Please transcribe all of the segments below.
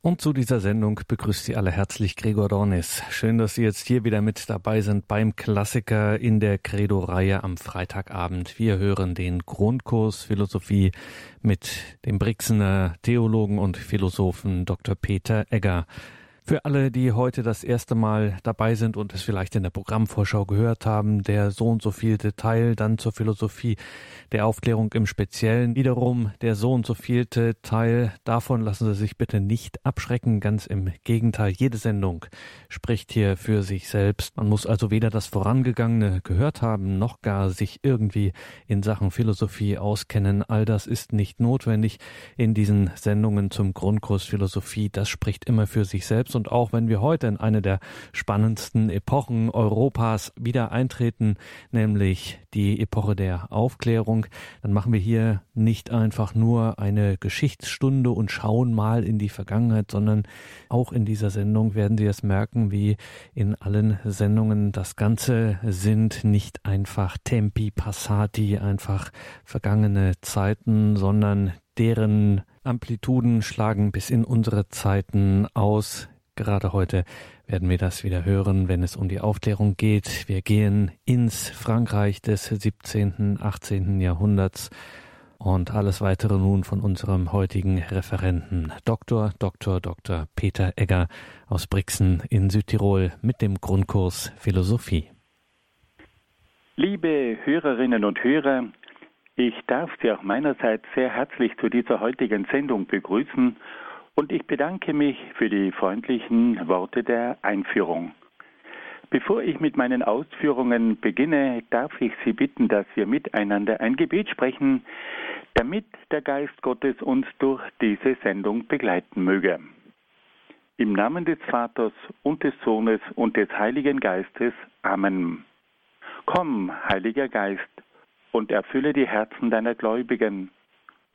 Und zu dieser Sendung begrüßt Sie alle herzlich Gregor Dornis. Schön, dass Sie jetzt hier wieder mit dabei sind beim Klassiker in der Credo-Reihe am Freitagabend. Wir hören den Grundkurs Philosophie mit dem Brixener Theologen und Philosophen Dr. Peter Egger. Für alle, die heute das erste Mal dabei sind und es vielleicht in der Programmvorschau gehört haben, der so und so viel Detail dann zur Philosophie der Aufklärung im Speziellen. Wiederum der so und so vielte Teil. Davon lassen Sie sich bitte nicht abschrecken. Ganz im Gegenteil. Jede Sendung spricht hier für sich selbst. Man muss also weder das Vorangegangene gehört haben, noch gar sich irgendwie in Sachen Philosophie auskennen. All das ist nicht notwendig in diesen Sendungen zum Grundkurs Philosophie. Das spricht immer für sich selbst und auch wenn wir heute in eine der spannendsten Epochen Europas wieder eintreten, nämlich die Epoche der Aufklärung, dann machen wir hier nicht einfach nur eine Geschichtsstunde und schauen mal in die Vergangenheit, sondern auch in dieser Sendung werden Sie es merken, wie in allen Sendungen das Ganze sind nicht einfach Tempi Passati, einfach vergangene Zeiten, sondern deren Amplituden schlagen bis in unsere Zeiten aus. Gerade heute werden wir das wieder hören, wenn es um die Aufklärung geht. Wir gehen ins Frankreich des 17., 18. Jahrhunderts und alles weitere nun von unserem heutigen Referenten, Dr. Dr. Dr. Peter Egger aus Brixen in Südtirol mit dem Grundkurs Philosophie. Liebe Hörerinnen und Hörer, ich darf Sie auch meinerseits sehr herzlich zu dieser heutigen Sendung begrüßen und ich bedanke mich für die freundlichen Worte der Einführung. Bevor ich mit meinen Ausführungen beginne, darf ich Sie bitten, dass wir miteinander ein Gebet sprechen, damit der Geist Gottes uns durch diese Sendung begleiten möge. Im Namen des Vaters und des Sohnes und des Heiligen Geistes. Amen. Komm, Heiliger Geist, und erfülle die Herzen deiner Gläubigen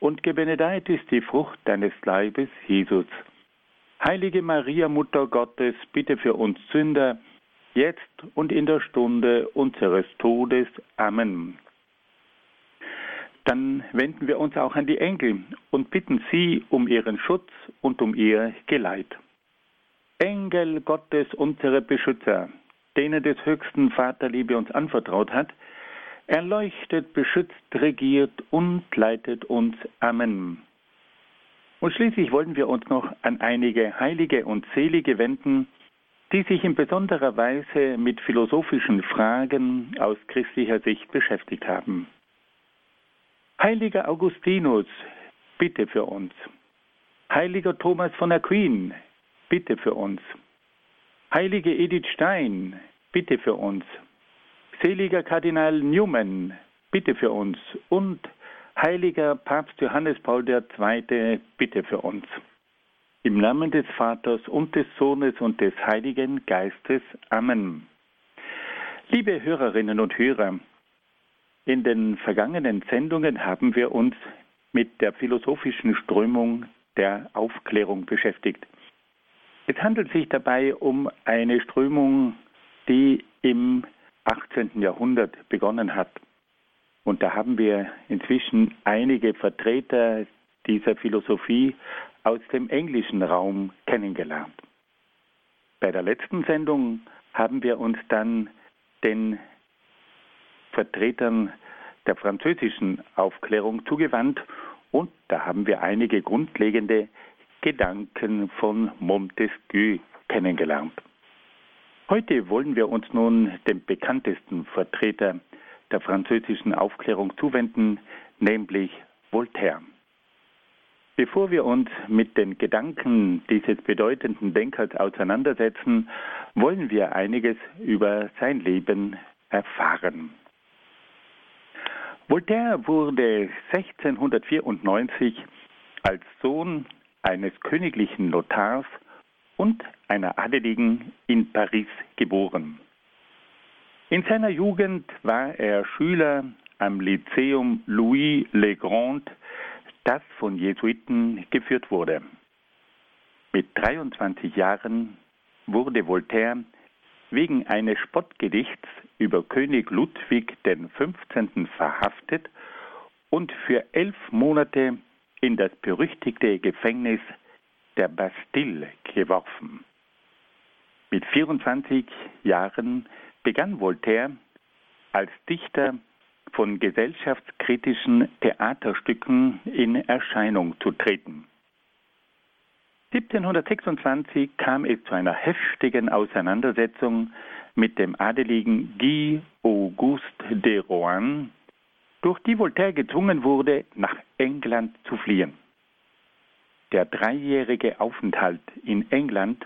und gebenedeit ist die Frucht deines Leibes, Jesus. Heilige Maria, Mutter Gottes, bitte für uns Sünder, jetzt und in der Stunde unseres Todes. Amen. Dann wenden wir uns auch an die Engel und bitten sie um ihren Schutz und um ihr Geleit. Engel Gottes, unsere Beschützer, denen des höchsten Vaterliebe uns anvertraut hat, erleuchtet, beschützt, regiert und leitet uns. Amen. Und schließlich wollen wir uns noch an einige Heilige und Selige wenden, die sich in besonderer Weise mit philosophischen Fragen aus christlicher Sicht beschäftigt haben. Heiliger Augustinus, bitte für uns. Heiliger Thomas von Aquin, bitte für uns. Heilige Edith Stein, bitte für uns. Seliger Kardinal Newman, bitte für uns. Und heiliger Papst Johannes Paul II, bitte für uns. Im Namen des Vaters und des Sohnes und des Heiligen Geistes. Amen. Liebe Hörerinnen und Hörer, in den vergangenen Sendungen haben wir uns mit der philosophischen Strömung der Aufklärung beschäftigt. Es handelt sich dabei um eine Strömung, die im 18. Jahrhundert begonnen hat. Und da haben wir inzwischen einige Vertreter dieser Philosophie aus dem englischen Raum kennengelernt. Bei der letzten Sendung haben wir uns dann den Vertretern der französischen Aufklärung zugewandt und da haben wir einige grundlegende Gedanken von Montesquieu kennengelernt. Heute wollen wir uns nun dem bekanntesten Vertreter der französischen Aufklärung zuwenden, nämlich Voltaire. Bevor wir uns mit den Gedanken dieses bedeutenden Denkers auseinandersetzen, wollen wir einiges über sein Leben erfahren. Voltaire wurde 1694 als Sohn eines königlichen Notars und einer Adeligen in Paris geboren. In seiner Jugend war er Schüler am Lyceum Louis Le Grand, das von Jesuiten geführt wurde. Mit 23 Jahren wurde Voltaire wegen eines Spottgedichts über König Ludwig XV. verhaftet und für elf Monate in das berüchtigte Gefängnis der Bastille geworfen. Mit 24 Jahren begann Voltaire als Dichter von gesellschaftskritischen Theaterstücken in Erscheinung zu treten. 1726 kam es zu einer heftigen Auseinandersetzung mit dem Adeligen Guy Auguste de Rohan, durch die Voltaire gezwungen wurde, nach England zu fliehen. Der dreijährige Aufenthalt in England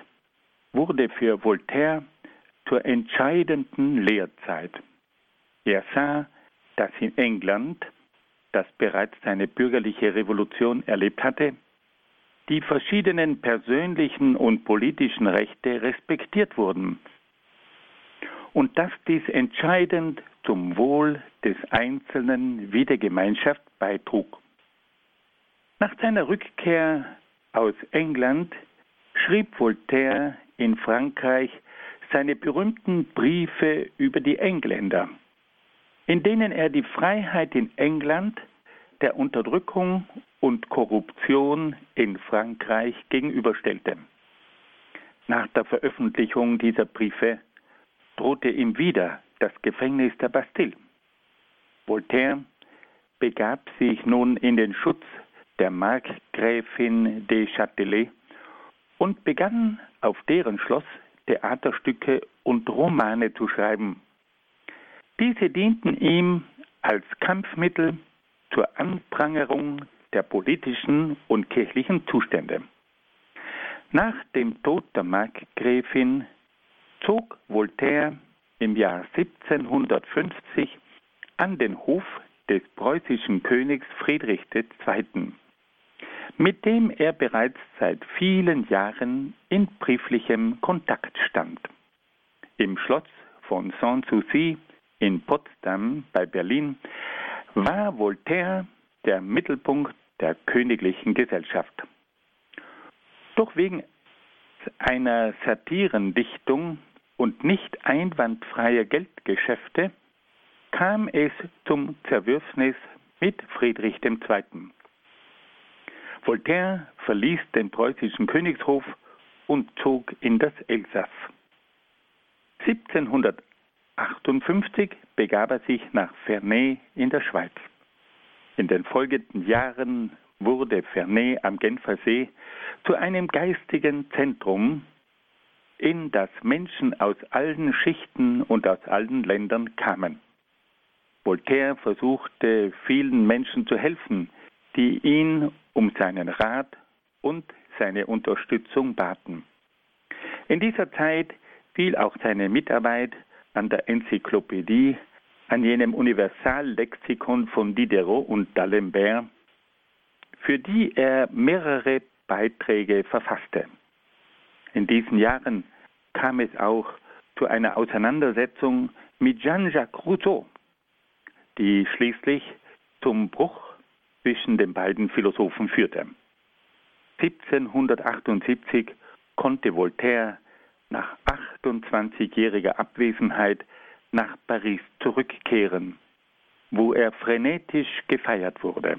wurde für Voltaire zur entscheidenden Lehrzeit. Er sah, dass in England, das bereits seine bürgerliche Revolution erlebt hatte, die verschiedenen persönlichen und politischen Rechte respektiert wurden und dass dies entscheidend zum Wohl des Einzelnen wie der Gemeinschaft beitrug. Nach seiner Rückkehr aus England schrieb Voltaire in Frankreich seine berühmten Briefe über die Engländer, in denen er die Freiheit in England der Unterdrückung und Korruption in Frankreich gegenüberstellte. Nach der Veröffentlichung dieser Briefe drohte ihm wieder das Gefängnis der Bastille. Voltaire begab sich nun in den Schutz der Markgräfin de Châtelet und begann auf deren Schloss Theaterstücke und Romane zu schreiben. Diese dienten ihm als Kampfmittel zur Anprangerung der politischen und kirchlichen Zustände. Nach dem Tod der Markgräfin zog Voltaire im Jahr 1750 an den Hof des preußischen Königs Friedrich II., mit dem er bereits seit vielen Jahren in brieflichem Kontakt stand. Im Schloss von Sanssouci in Potsdam bei Berlin war Voltaire der Mittelpunkt der königlichen Gesellschaft. Doch wegen einer Satirendichtung und nicht einwandfreier Geldgeschäfte kam es zum Zerwürfnis mit Friedrich II. Voltaire verließ den preußischen Königshof und zog in das Elsass. 1758 begab er sich nach Ferney in der Schweiz. In den folgenden Jahren wurde Ferney am Genfersee zu einem geistigen Zentrum, in das Menschen aus allen Schichten und aus allen Ländern kamen. Voltaire versuchte vielen Menschen zu helfen, die ihn um seinen Rat und seine Unterstützung baten. In dieser Zeit fiel auch seine Mitarbeit an der Enzyklopädie an jenem Universallexikon von Diderot und d'Alembert, für die er mehrere Beiträge verfasste. In diesen Jahren kam es auch zu einer Auseinandersetzung mit Jean-Jacques Rousseau, die schließlich zum Bruch zwischen den beiden Philosophen führte. 1778 konnte Voltaire nach 28-jähriger Abwesenheit nach Paris zurückkehren, wo er frenetisch gefeiert wurde.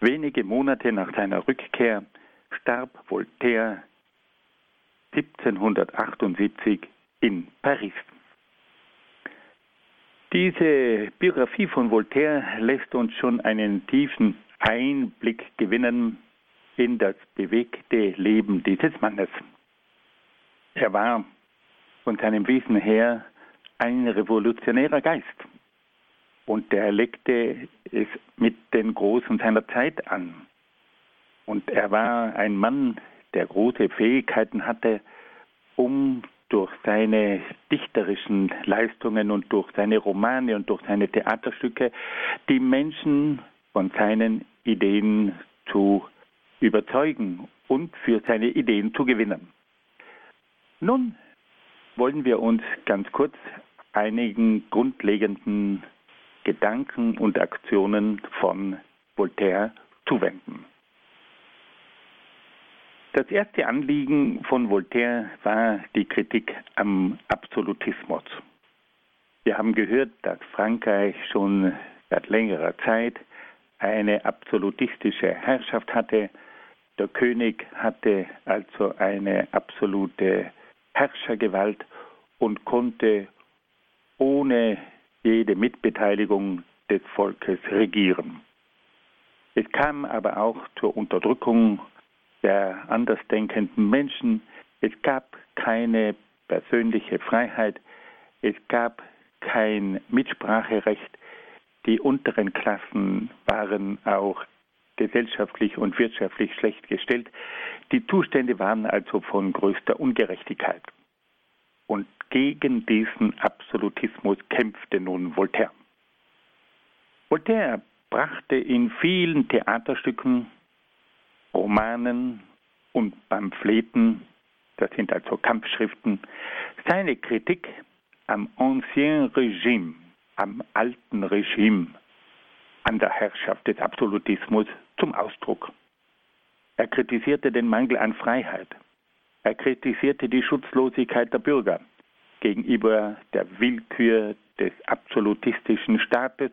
Wenige Monate nach seiner Rückkehr starb Voltaire 1778 in Paris. Diese Biografie von Voltaire lässt uns schon einen tiefen Einblick gewinnen in das bewegte Leben dieses Mannes. Er war von seinem Wesen her ein revolutionärer Geist. Und er legte es mit den Großen seiner Zeit an. Und er war ein Mann, der große Fähigkeiten hatte, um durch seine dichterischen Leistungen und durch seine Romane und durch seine Theaterstücke die Menschen von seinen Ideen zu überzeugen und für seine Ideen zu gewinnen. Nun wollen wir uns ganz kurz einigen grundlegenden Gedanken und Aktionen von Voltaire zuwenden. Das erste Anliegen von Voltaire war die Kritik am Absolutismus. Wir haben gehört, dass Frankreich schon seit längerer Zeit eine absolutistische Herrschaft hatte. Der König hatte also eine absolute Herrschergewalt und konnte ohne jede Mitbeteiligung des Volkes regieren. Es kam aber auch zur Unterdrückung der andersdenkenden Menschen. Es gab keine persönliche Freiheit. Es gab kein Mitspracherecht. Die unteren Klassen waren auch gesellschaftlich und wirtschaftlich schlecht gestellt. Die Zustände waren also von größter Ungerechtigkeit. Und gegen diesen Absolutismus kämpfte nun Voltaire. Voltaire brachte in vielen Theaterstücken, Romanen und Pamphleten, das sind also Kampfschriften, seine Kritik am Ancien Regime, am alten Regime, an der Herrschaft des Absolutismus zum Ausdruck. Er kritisierte den Mangel an Freiheit. Er kritisierte die Schutzlosigkeit der Bürger gegenüber der Willkür des absolutistischen Staates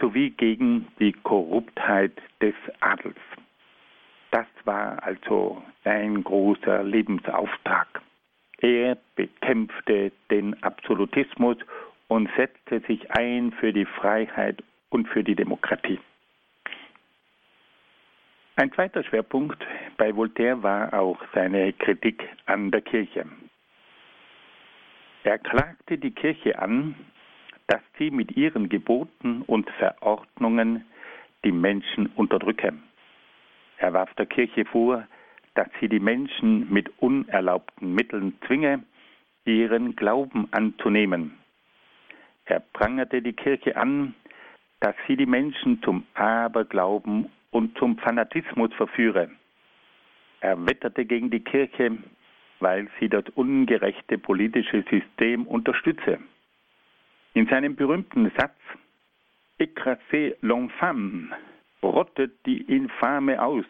sowie gegen die Korruptheit des Adels. Das war also sein großer Lebensauftrag. Er bekämpfte den Absolutismus und setzte sich ein für die Freiheit und für die Demokratie. Ein zweiter Schwerpunkt bei Voltaire war auch seine Kritik an der Kirche. Er klagte die Kirche an, dass sie mit ihren Geboten und Verordnungen die Menschen unterdrücke. Er warf der Kirche vor, dass sie die Menschen mit unerlaubten Mitteln zwinge, ihren Glauben anzunehmen. Er prangerte die Kirche an, dass sie die Menschen zum Aberglauben und zum Fanatismus verführe. Er wetterte gegen die Kirche, weil sie das ungerechte politische System unterstütze. In seinem berühmten Satz Écrasez l'enfant, rottet die Infame aus,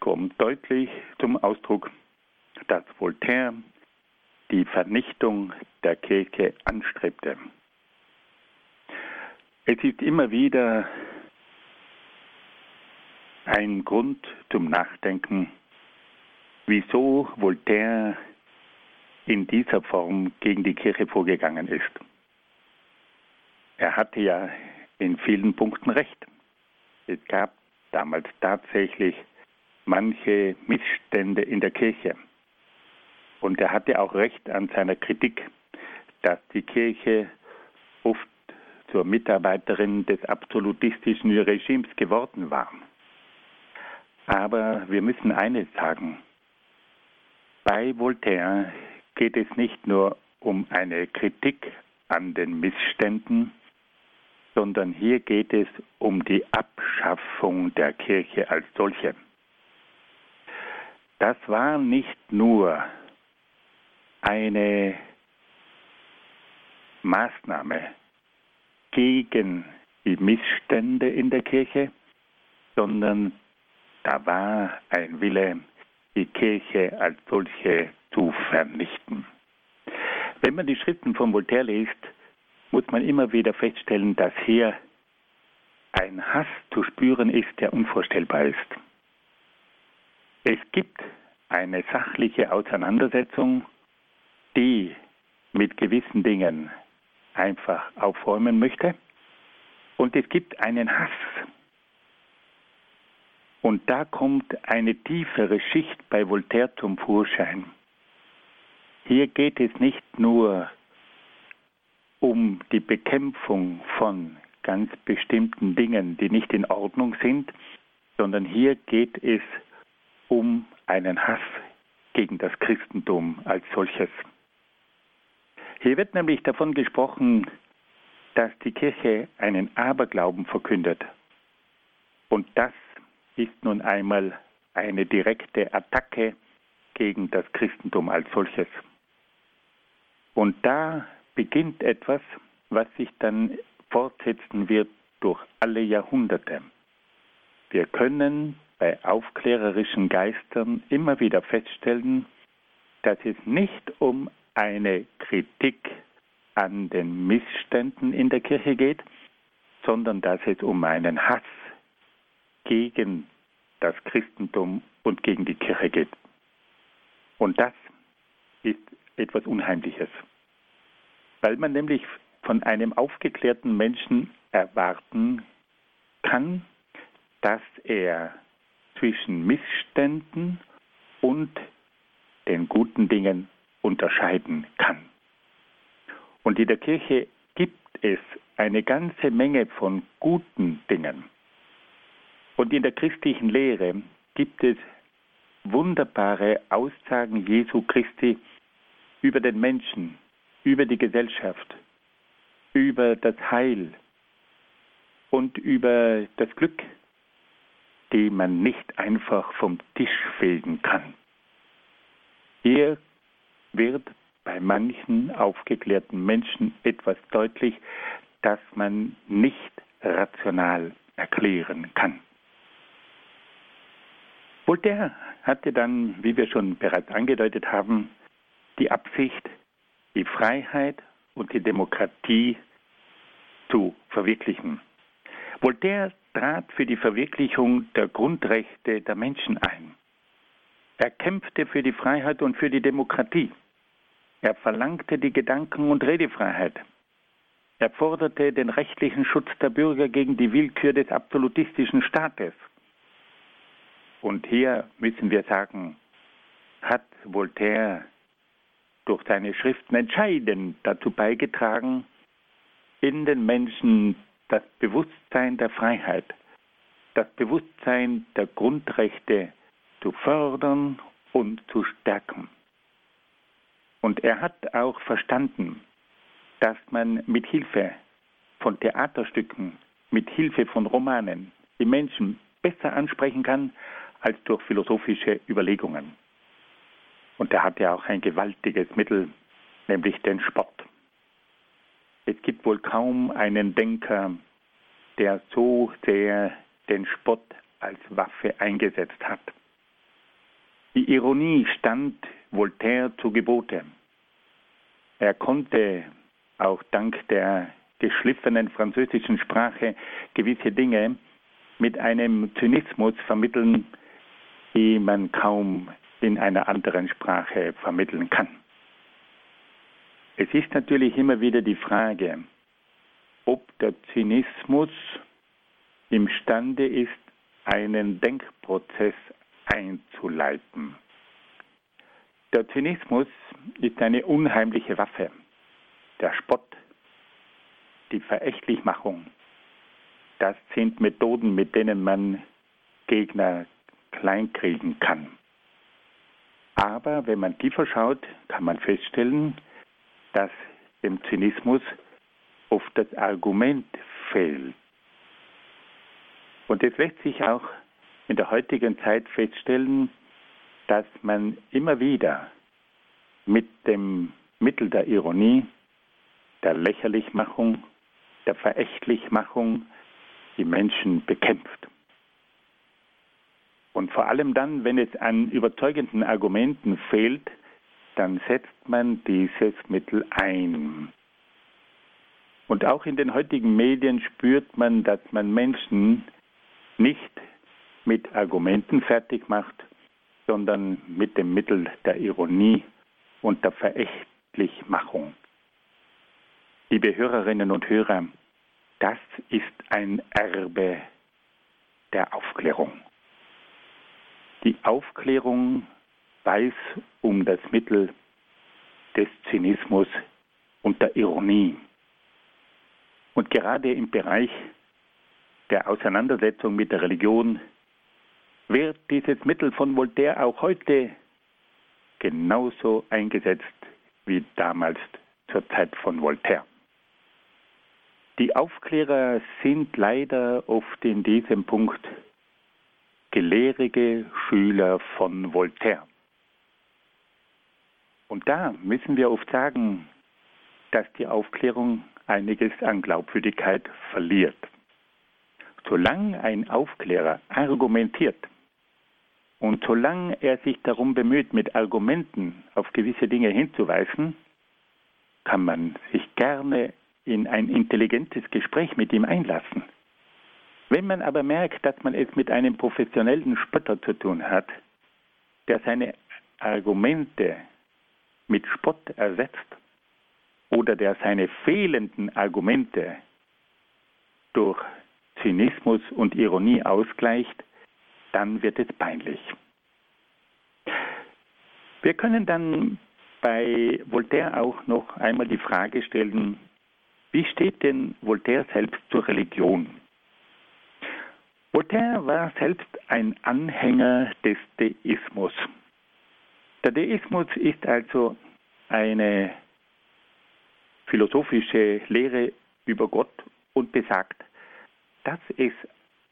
kommt deutlich zum Ausdruck, dass Voltaire die Vernichtung der Kirche anstrebte. Es ist immer wieder ein Grund zum Nachdenken, wieso Voltaire in dieser Form gegen die Kirche vorgegangen ist. Er hatte ja in vielen Punkten recht. Es gab damals tatsächlich manche Missstände in der Kirche. Und er hatte auch recht an seiner Kritik, dass die Kirche oft zur Mitarbeiterin des absolutistischen Regimes geworden war. Aber wir müssen eines sagen. Bei Voltaire geht es nicht nur um eine Kritik an den Missständen, sondern hier geht es um die Abschaffung der Kirche als solche. Das war nicht nur eine Maßnahme gegen die Missstände in der Kirche, sondern da war ein Wille, die Kirche als solche zu vernichten. Wenn man die Schriften von Voltaire liest, muss man immer wieder feststellen, dass hier ein Hass zu spüren ist, der unvorstellbar ist. Es gibt eine sachliche Auseinandersetzung, die mit gewissen Dingen einfach aufräumen möchte. Und es gibt einen Hass. Und da kommt eine tiefere Schicht bei Voltaire zum Vorschein. Hier geht es nicht nur um die Bekämpfung von ganz bestimmten Dingen, die nicht in Ordnung sind, sondern hier geht es um einen Hass gegen das Christentum als solches. Hier wird nämlich davon gesprochen, dass die Kirche einen Aberglauben verkündet. Und das ist nun einmal eine direkte Attacke gegen das Christentum als solches. Und da beginnt etwas, was sich dann fortsetzen wird durch alle Jahrhunderte. Wir können bei aufklärerischen Geistern immer wieder feststellen, dass es nicht um eine Kritik an den Missständen in der Kirche geht, sondern dass es um einen Hass gegen das Christentum und gegen die Kirche geht. Und das ist etwas Unheimliches, weil man nämlich von einem aufgeklärten Menschen erwarten kann, dass er zwischen Missständen und den guten Dingen unterscheiden kann. Und in der Kirche gibt es eine ganze Menge von guten Dingen. Und in der christlichen Lehre gibt es wunderbare Aussagen Jesu Christi über den Menschen, über die Gesellschaft, über das Heil und über das Glück, die man nicht einfach vom Tisch fegen kann. Hier wird bei manchen aufgeklärten Menschen etwas deutlich, das man nicht rational erklären kann. Voltaire hatte dann, wie wir schon bereits angedeutet haben, die Absicht, die Freiheit und die Demokratie zu verwirklichen. Voltaire trat für die Verwirklichung der Grundrechte der Menschen ein. Er kämpfte für die Freiheit und für die Demokratie. Er verlangte die Gedanken- und Redefreiheit. Er forderte den rechtlichen Schutz der Bürger gegen die Willkür des absolutistischen Staates. Und hier müssen wir sagen, hat Voltaire durch seine Schriften entscheidend dazu beigetragen, in den Menschen das Bewusstsein der Freiheit, das Bewusstsein der Grundrechte zu fördern und zu stärken. Und er hat auch verstanden, dass man mit Hilfe von Theaterstücken, mit Hilfe von Romanen die Menschen besser ansprechen kann als durch philosophische Überlegungen. Und er hat ja auch ein gewaltiges Mittel, nämlich den Sport. Es gibt wohl kaum einen Denker, der so sehr den Spott als Waffe eingesetzt hat. Die Ironie stand Voltaire zu Gebote. Er konnte auch dank der geschliffenen französischen Sprache gewisse Dinge mit einem Zynismus vermitteln, die man kaum in einer anderen Sprache vermitteln kann. Es ist natürlich immer wieder die Frage, ob der Zynismus imstande ist, einen Denkprozess einzuleiten. Der Zynismus ist eine unheimliche Waffe. Der Spott, die Verächtlichmachung, das sind Methoden, mit denen man Gegner kleinkriegen kann. Aber wenn man tiefer schaut, kann man feststellen, dass dem Zynismus oft das Argument fehlt. Und es lässt sich auch in der heutigen Zeit feststellen, dass man immer wieder mit dem Mittel der Ironie, der Lächerlichmachung, der Verächtlichmachung die Menschen bekämpft. Und vor allem dann, wenn es an überzeugenden Argumenten fehlt, dann setzt man dieses Mittel ein. Und auch in den heutigen Medien spürt man, dass man Menschen nicht mit Argumenten fertig macht, sondern mit dem Mittel der Ironie und der Verächtlichmachung. Liebe Hörerinnen und Hörer, das ist ein Erbe der Aufklärung. Aufklärung weiß um das Mittel des Zynismus und der Ironie. Und gerade im Bereich der Auseinandersetzung mit der Religion wird dieses Mittel von Voltaire auch heute genauso eingesetzt wie damals zur Zeit von Voltaire. Die Aufklärer sind leider oft in diesem Punkt gelehrige Schüler von Voltaire. Und da müssen wir oft sagen, dass die Aufklärung einiges an Glaubwürdigkeit verliert. Solange ein Aufklärer argumentiert und solange er sich darum bemüht, mit Argumenten auf gewisse Dinge hinzuweisen, kann man sich gerne in ein intelligentes Gespräch mit ihm einlassen. Wenn man aber merkt, dass man es mit einem professionellen Spötter zu tun hat, der seine Argumente mit Spott ersetzt oder der seine fehlenden Argumente durch Zynismus und Ironie ausgleicht, dann wird es peinlich. Wir können dann bei Voltaire auch noch einmal die Frage stellen, wie steht denn Voltaire selbst zur Religion? Voltaire war selbst ein Anhänger des Deismus. Der Deismus ist also eine philosophische Lehre über Gott und besagt, dass es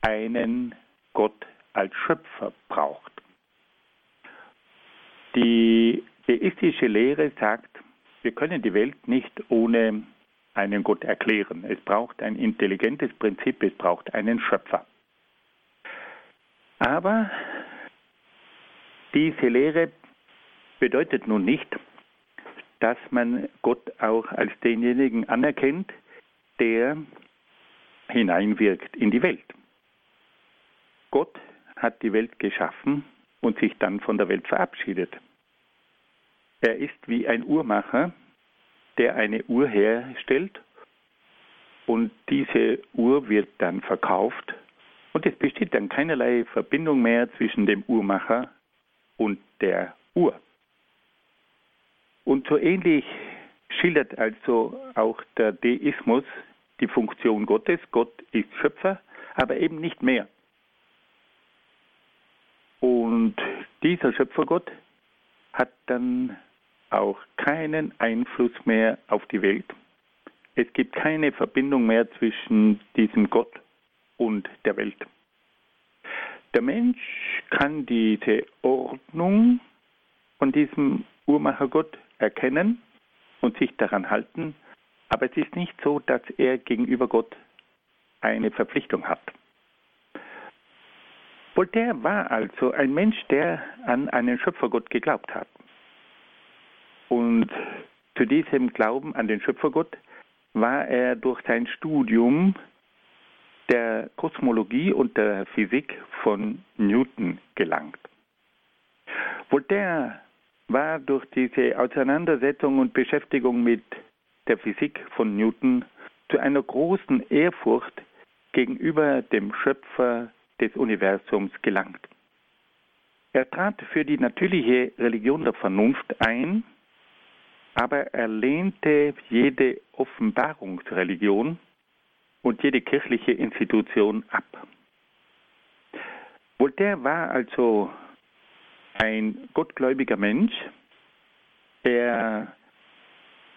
einen Gott als Schöpfer braucht. Die deistische Lehre sagt, wir können die Welt nicht ohne einen Gott erklären. Es braucht ein intelligentes Prinzip, es braucht einen Schöpfer. Aber diese Lehre bedeutet nun nicht, dass man Gott auch als denjenigen anerkennt, der hineinwirkt in die Welt. Gott hat die Welt geschaffen und sich dann von der Welt verabschiedet. Er ist wie ein Uhrmacher, der eine Uhr herstellt und diese Uhr wird dann verkauft und es besteht dann keinerlei Verbindung mehr zwischen dem Uhrmacher und der Uhr. Und so ähnlich schildert also auch der Deismus die Funktion Gottes. Gott ist Schöpfer, aber eben nicht mehr. Und dieser Schöpfergott hat dann auch keinen Einfluss mehr auf die Welt. Es gibt keine Verbindung mehr zwischen diesem Gott und der Welt. Der Mensch kann diese Ordnung von diesem Uhrmachergott erkennen und sich daran halten, aber es ist nicht so, dass er gegenüber Gott eine Verpflichtung hat. Voltaire war also ein Mensch, der an einen Schöpfergott geglaubt hat. Und zu diesem Glauben an den Schöpfergott war er durch sein Studium der Kosmologie und der Physik von Newton gelangt. Voltaire war durch diese Auseinandersetzung und Beschäftigung mit der Physik von Newton zu einer großen Ehrfurcht gegenüber dem Schöpfer des Universums gelangt. Er trat für die natürliche Religion der Vernunft ein, aber er lehnte jede Offenbarungsreligion und jede kirchliche Institution ab. Voltaire war also ein gottgläubiger Mensch. Er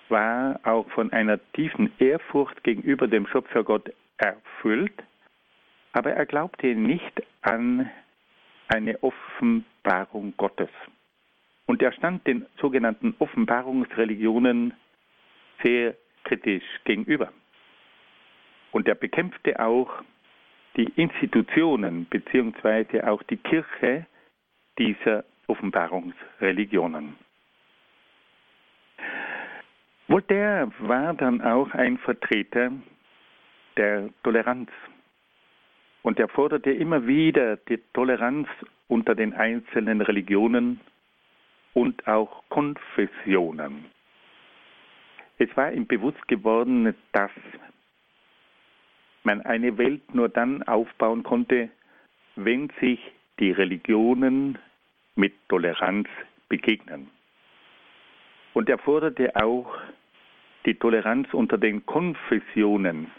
war auch von einer tiefen Ehrfurcht gegenüber dem Schöpfergott erfüllt, aber er glaubte nicht an eine Offenbarung Gottes. Und er stand den sogenannten Offenbarungsreligionen sehr kritisch gegenüber. Und er bekämpfte auch die Institutionen beziehungsweise auch die Kirche dieser Offenbarungsreligionen. Voltaire war dann auch ein Vertreter der Toleranz. Und er forderte immer wieder die Toleranz unter den einzelnen Religionen und auch Konfessionen. Es war ihm bewusst geworden, dass man eine Welt nur dann aufbauen konnte, wenn sich die Religionen mit Toleranz begegnen. Und er forderte auch die Toleranz unter den Konfessionen,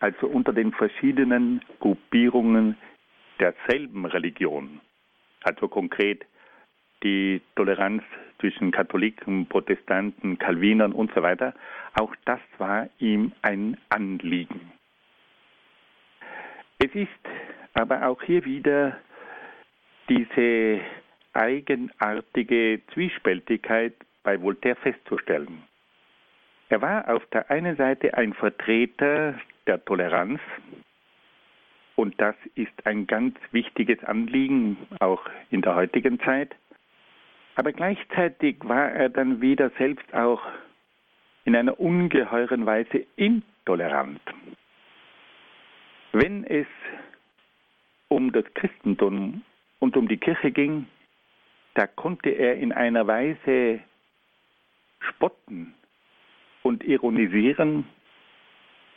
also unter den verschiedenen Gruppierungen derselben Religion. Also konkret die Toleranz zwischen Katholiken, Protestanten, Calvinern und so weiter. Auch das war ihm ein Anliegen. Es ist aber auch hier wieder diese eigenartige Zwiespältigkeit bei Voltaire festzustellen. Er war auf der einen Seite ein Vertreter der Toleranz, und das ist ein ganz wichtiges Anliegen, auch in der heutigen Zeit. Aber gleichzeitig war er dann wieder selbst auch in einer ungeheuren Weise intolerant. Wenn es um das Christentum und um die Kirche ging, da konnte er in einer Weise spotten und ironisieren,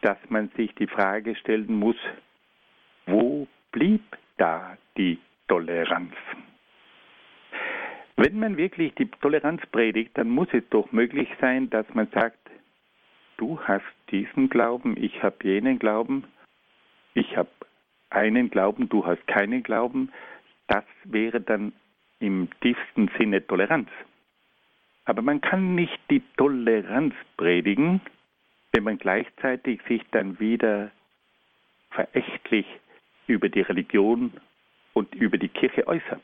dass man sich die Frage stellen muss, wo blieb da die Toleranz? Wenn man wirklich die Toleranz predigt, dann muss es doch möglich sein, dass man sagt, du hast diesen Glauben, ich habe jenen Glauben, ich habe einen Glauben, du hast keinen Glauben. Das wäre dann im tiefsten Sinne Toleranz. Aber man kann nicht die Toleranz predigen, wenn man gleichzeitig sich dann wieder verächtlich über die Religion und über die Kirche äußert.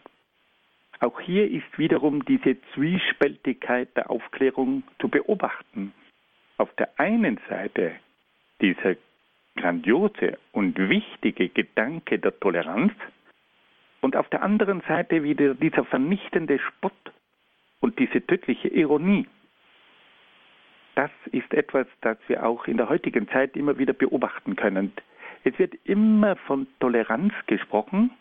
Auch hier ist wiederum diese Zwiespältigkeit der Aufklärung zu beobachten. Auf der einen Seite dieser grandiose und wichtige Gedanke der Toleranz und auf der anderen Seite wieder dieser vernichtende Spott und diese tödliche Ironie. Das ist etwas, das wir auch in der heutigen Zeit immer wieder beobachten können. Es wird immer von Toleranz gesprochen,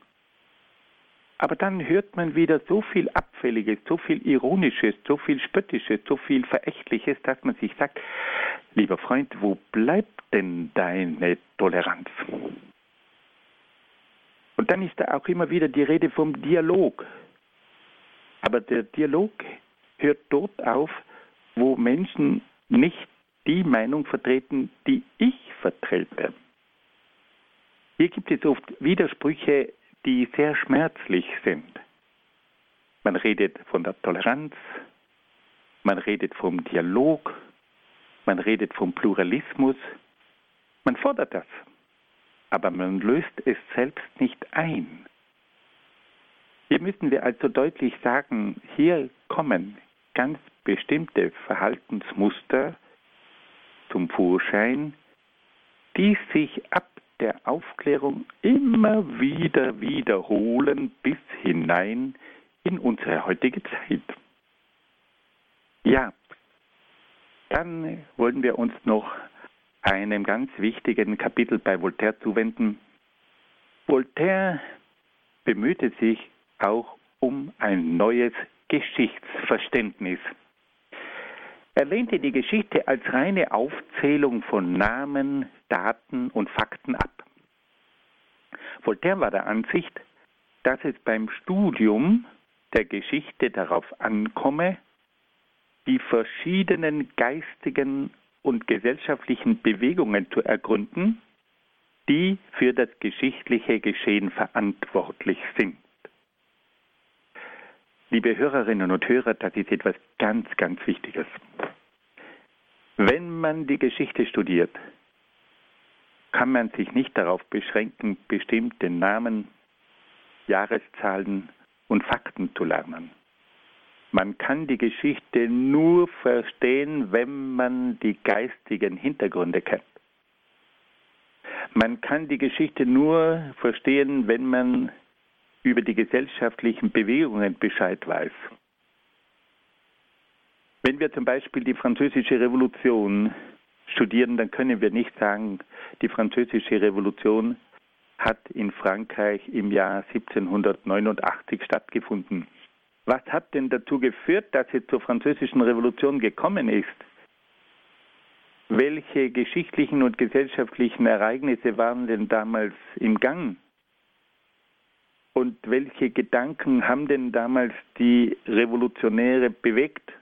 aber dann hört man wieder so viel Abfälliges, so viel Ironisches, so viel Spöttisches, so viel Verächtliches, dass man sich sagt, lieber Freund, wo bleibt denn deine Toleranz? Und dann ist da auch immer wieder die Rede vom Dialog. Aber der Dialog hört dort auf, wo Menschen nicht die Meinung vertreten, die ich vertrete. Hier gibt es oft Widersprüche, die sehr schmerzlich sind. Man redet von der Toleranz, man redet vom Dialog, man redet vom Pluralismus, man fordert das, aber man löst es selbst nicht ein. Hier müssen wir also deutlich sagen, hier kommen ganz bestimmte Verhaltensmuster zum Vorschein, die sich ab der Aufklärung immer wieder wiederholen bis hinein in unsere heutige Zeit. Ja, dann wollen wir uns noch einem ganz wichtigen Kapitel bei Voltaire zuwenden. Voltaire bemühte sich auch um ein neues Geschichtsverständnis. Er lehnte die Geschichte als reine Aufzählung von Namen, Daten und Fakten ab. Voltaire war der Ansicht, dass es beim Studium der Geschichte darauf ankomme, die verschiedenen geistigen und gesellschaftlichen Bewegungen zu ergründen, die für das geschichtliche Geschehen verantwortlich sind. Liebe Hörerinnen und Hörer, das ist etwas ganz, ganz Wichtiges. Wenn man die Geschichte studiert, kann man sich nicht darauf beschränken, bestimmte Namen, Jahreszahlen und Fakten zu lernen. Man kann die Geschichte nur verstehen, wenn man die geistigen Hintergründe kennt. Man kann die Geschichte nur verstehen, wenn man über die gesellschaftlichen Bewegungen Bescheid weiß. Wenn wir zum Beispiel die französische Revolution studieren, dann können wir nicht sagen, die französische Revolution hat in Frankreich im Jahr 1789 stattgefunden. Was hat denn dazu geführt, dass es zur französischen Revolution gekommen ist? Welche geschichtlichen und gesellschaftlichen Ereignisse waren denn damals im Gang? Und welche Gedanken haben denn damals die Revolutionäre bewegt?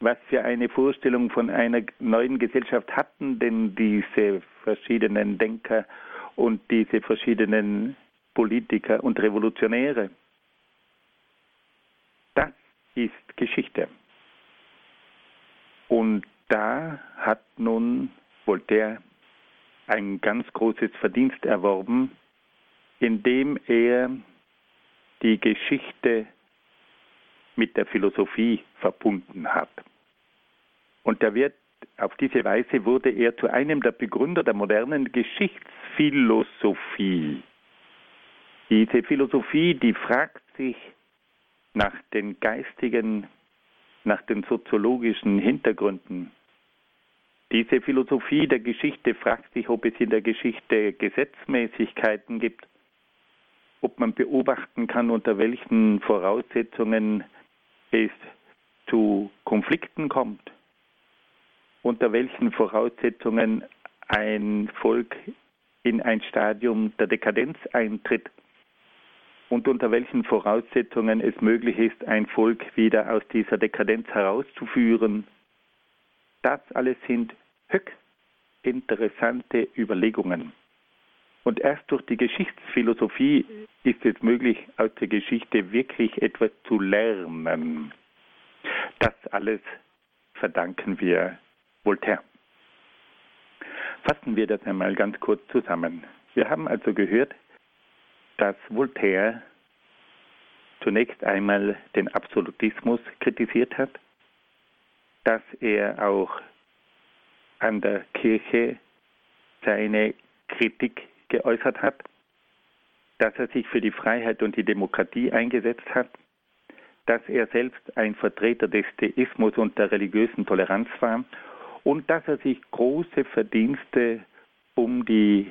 Was für eine Vorstellung von einer neuen Gesellschaft hatten denn diese verschiedenen Denker und diese verschiedenen Politiker und Revolutionäre? Das ist Geschichte. Und da hat nun Voltaire ein ganz großes Verdienst erworben, indem er die Geschichte mit der Philosophie verbunden hat. Und er wird, auf diese Weise wurde er zu einem der Begründer der modernen Geschichtsphilosophie. Diese Philosophie, die fragt sich nach den geistigen, nach den soziologischen Hintergründen. Diese Philosophie der Geschichte fragt sich, ob es in der Geschichte Gesetzmäßigkeiten gibt, ob man beobachten kann, unter welchen Voraussetzungen es zu Konflikten kommt, unter welchen Voraussetzungen ein Volk in ein Stadium der Dekadenz eintritt und unter welchen Voraussetzungen es möglich ist, ein Volk wieder aus dieser Dekadenz herauszuführen. Das alles sind höchst interessante Überlegungen. Und erst durch die Geschichtsphilosophie ist es möglich, aus der Geschichte wirklich etwas zu lernen. Das alles verdanken wir Voltaire. Fassen wir das einmal ganz kurz zusammen. Wir haben also gehört, dass Voltaire zunächst einmal den Absolutismus kritisiert hat, dass er auch an der Kirche seine Kritik geäußert hat, dass er sich für die Freiheit und die Demokratie eingesetzt hat, dass er selbst ein Vertreter des Theismus und der religiösen Toleranz war und dass er sich große Verdienste um die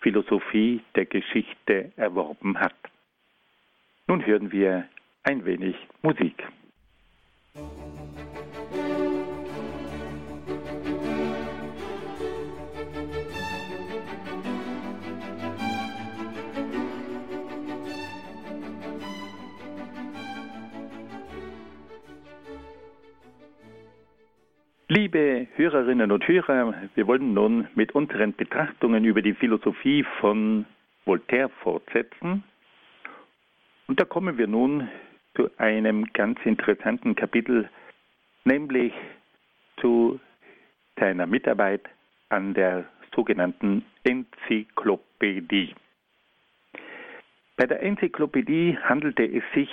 Philosophie der Geschichte erworben hat. Nun hören wir ein wenig Musik. Liebe Hörerinnen und Hörer, wir wollen nun mit unseren Betrachtungen über die Philosophie von Voltaire fortsetzen. Und da kommen wir nun zu einem ganz interessanten Kapitel, nämlich zu seiner Mitarbeit an der sogenannten Enzyklopädie. Bei der Enzyklopädie handelte es sich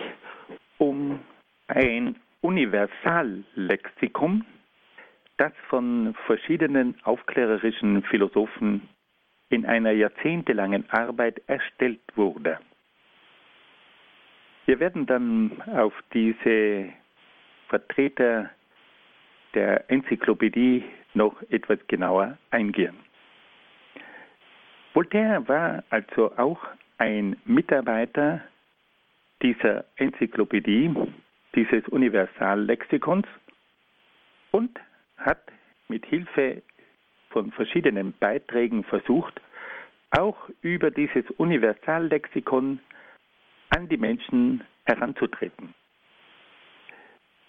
um ein Universallexikon, das von verschiedenen aufklärerischen Philosophen in einer jahrzehntelangen Arbeit erstellt wurde. Wir werden dann auf diese Vertreter der Enzyklopädie noch etwas genauer eingehen. Voltaire war also auch ein Mitarbeiter dieser Enzyklopädie, dieses Universallexikons und hat mit Hilfe von verschiedenen Beiträgen versucht, auch über dieses Universallexikon an die Menschen heranzutreten.